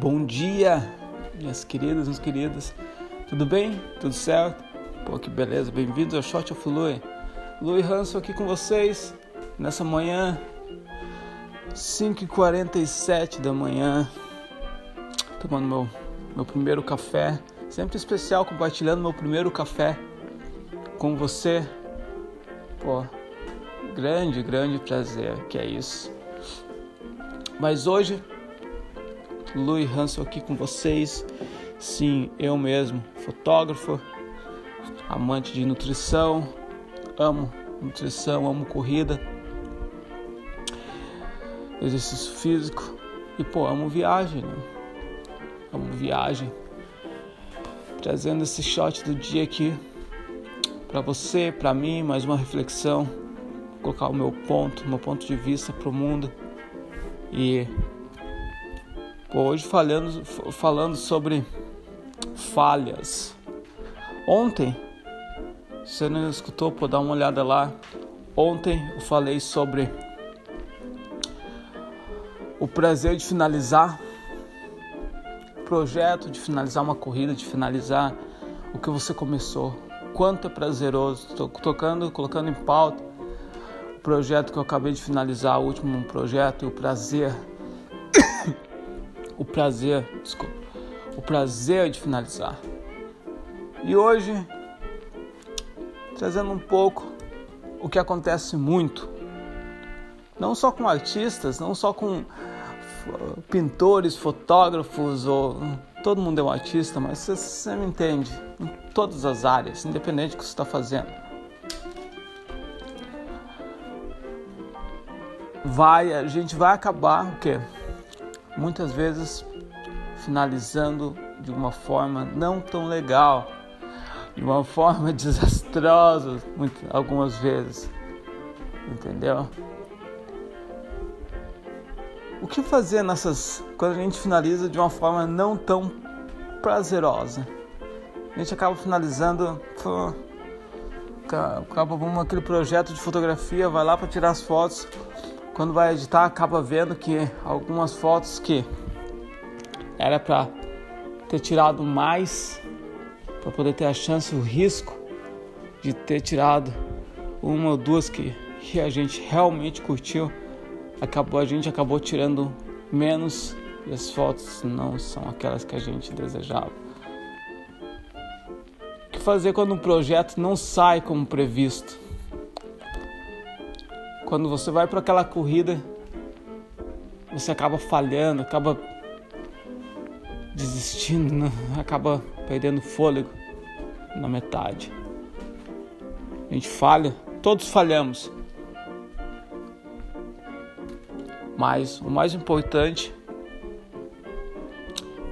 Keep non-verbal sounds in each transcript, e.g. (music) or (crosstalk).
Bom dia, minhas queridas, meus queridos. Tudo bem? Tudo certo? Pô, que beleza. Bem-vindos ao Shot of Louis. Louis Hanson aqui com vocês nessa manhã, 5h47 da manhã, tomando meu, meu primeiro café. Sempre especial compartilhando meu primeiro café com você. Pô, grande, grande prazer que é isso. Mas hoje, Louis Hanson aqui com vocês. Sim, eu mesmo, fotógrafo, amante de nutrição, amo nutrição, amo corrida, exercício físico e pô, amo viagem, né? amo viagem. Trazendo esse shot do dia aqui para você, para mim, mais uma reflexão, colocar o meu ponto, meu ponto de vista para o mundo e hoje falando, falando sobre falhas. Ontem, você não escutou, pô, dar uma olhada lá. Ontem eu falei sobre o prazer de finalizar o projeto, de finalizar uma corrida, de finalizar o que você começou. Quanto é prazeroso. Estou tocando, colocando em pauta projeto que eu acabei de finalizar, o último projeto, o prazer. Prazer, desculpa. O prazer de finalizar. E hoje, trazendo um pouco o que acontece muito, não só com artistas, não só com pintores, fotógrafos, ou todo mundo é um artista, mas você, você me entende, em todas as áreas, independente do que você está fazendo. vai, a gente vai acabar o quê? Muitas vezes finalizando de uma forma não tão legal, de uma (laughs) forma desastrosa, muito, algumas vezes, entendeu? O que fazer nessas quando a gente finaliza de uma forma não tão prazerosa? A gente acaba finalizando, acaba aquele projeto de fotografia, vai lá para tirar as fotos, quando vai editar acaba vendo que algumas fotos que era para ter tirado mais para poder ter a chance, o risco de ter tirado uma ou duas que, que a gente realmente curtiu, acabou a gente acabou tirando menos e as fotos não são aquelas que a gente desejava. O que fazer quando um projeto não sai como previsto? Quando você vai para aquela corrida, você acaba falhando, acaba desistindo, né? acaba perdendo fôlego na metade. A gente falha, todos falhamos. Mas o mais importante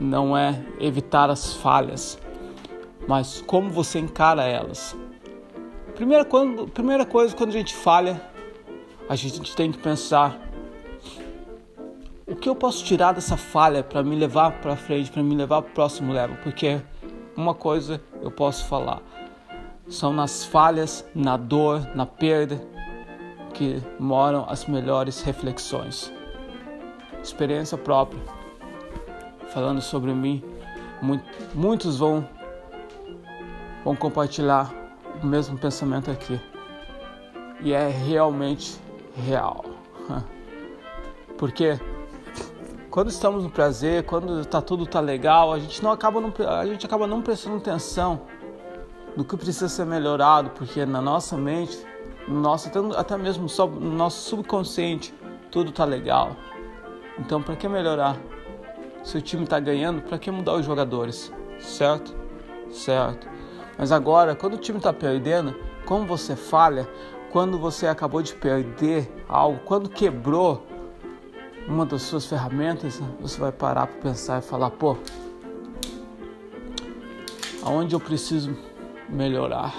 não é evitar as falhas, mas como você encara elas. Primeira, quando, primeira coisa, quando a gente falha, a gente tem que pensar o que eu posso tirar dessa falha para me levar para frente, para me levar para o próximo level, porque uma coisa eu posso falar, são nas falhas, na dor, na perda que moram as melhores reflexões. Experiência própria. Falando sobre mim, muitos vão vão compartilhar o mesmo pensamento aqui. E é realmente real. Porque quando estamos no prazer, quando tá tudo tá legal, a gente não acaba não, a gente acaba não prestando atenção no que precisa ser melhorado, porque na nossa mente, no nosso até mesmo no nosso subconsciente, tudo tá legal. Então, para que melhorar? Se o time tá ganhando, para que mudar os jogadores? Certo? Certo. Mas agora, quando o time tá perdendo, como você falha, quando você acabou de perder algo, quando quebrou uma das suas ferramentas, você vai parar para pensar e falar: pô, aonde eu preciso melhorar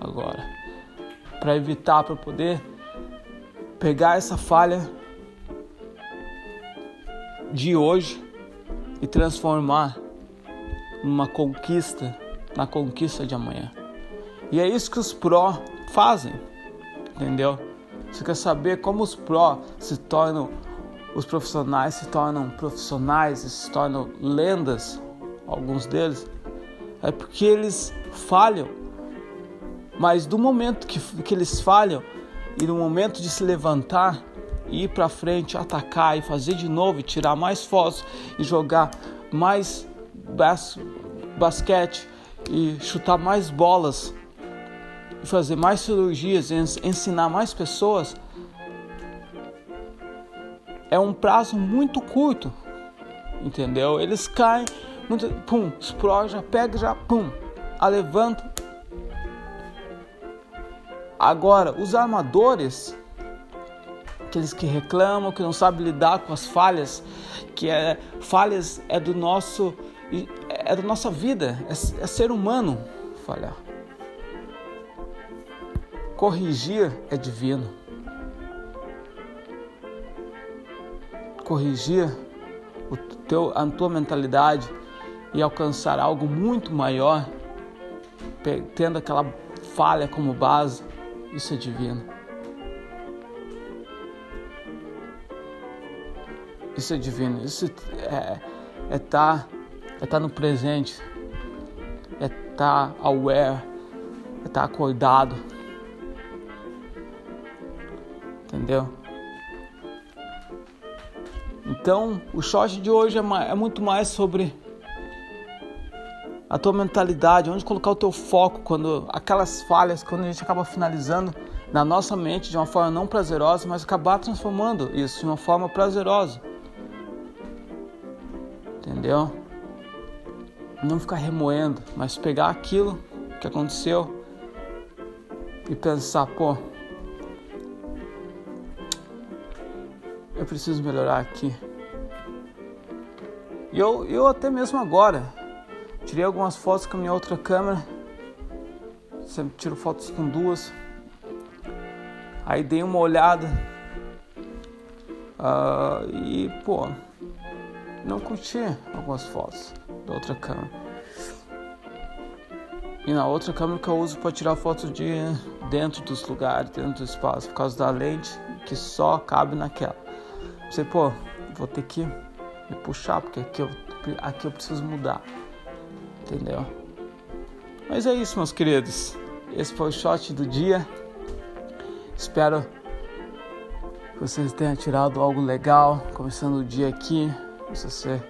agora? Para evitar, para poder pegar essa falha de hoje e transformar numa conquista, na conquista de amanhã. E é isso que os pró fazem entendeu? Você quer saber como os pró se tornam os profissionais se tornam profissionais, se tornam lendas, alguns deles, é porque eles falham. Mas do momento que, que eles falham e no momento de se levantar e ir para frente, atacar e fazer de novo, e tirar mais fotos e jogar mais bas basquete e chutar mais bolas fazer mais cirurgias, ensinar mais pessoas, é um prazo muito curto, entendeu? Eles caem, muito, pum, explode, já pega, já pum, a levanta. Agora, os armadores, aqueles que reclamam, que não sabem lidar com as falhas, que é falhas é do nosso é da nossa vida, é, é ser humano falhar. Corrigir é divino. Corrigir o teu, a tua mentalidade e alcançar algo muito maior, tendo aquela falha como base, isso é divino. Isso é divino. Isso é é estar é tá no presente, é estar tá aware, é estar tá acordado entendeu? Então, o short de hoje é, é muito mais sobre a tua mentalidade, onde colocar o teu foco quando aquelas falhas, quando a gente acaba finalizando na nossa mente de uma forma não prazerosa, mas acabar transformando isso de uma forma prazerosa. Entendeu? Não ficar remoendo, mas pegar aquilo que aconteceu e pensar, pô, eu preciso melhorar aqui. E eu, eu até mesmo agora tirei algumas fotos com a minha outra câmera. Sempre tiro fotos com duas. Aí dei uma olhada. Uh, e pô, não curti algumas fotos da outra câmera. E na outra câmera que eu uso para tirar fotos de dentro dos lugares, dentro do espaço, por causa da lente que só cabe naquela. Você, pô, vou ter que me puxar, porque aqui eu, aqui eu preciso mudar. Entendeu? Mas é isso, meus queridos. Esse foi o shot do dia. Espero que vocês tenham tirado algo legal. Começando o dia aqui. Se você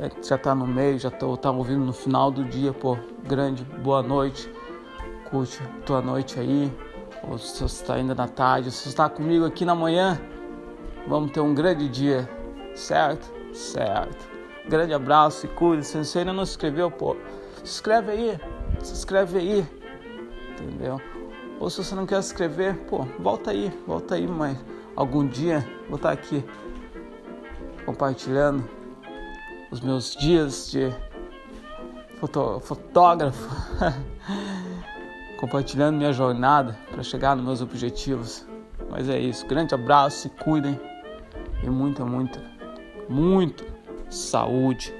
é, já está no meio, já está tá ouvindo no final do dia, pô, grande boa noite. Curte tua noite aí. Ou se você está ainda na tarde, se você está comigo aqui na manhã. Vamos ter um grande dia, certo? Certo. Grande abraço e cuide. Se você ainda não se inscreveu, pô, se inscreve aí. Se inscreve aí. Entendeu? Ou se você não quer se inscrever, pô, volta aí, volta aí, mas algum dia vou estar aqui compartilhando os meus dias de foto, fotógrafo, (laughs) compartilhando minha jornada para chegar nos meus objetivos. Mas é isso. Grande abraço, se cuidem e muita, muita, muita saúde.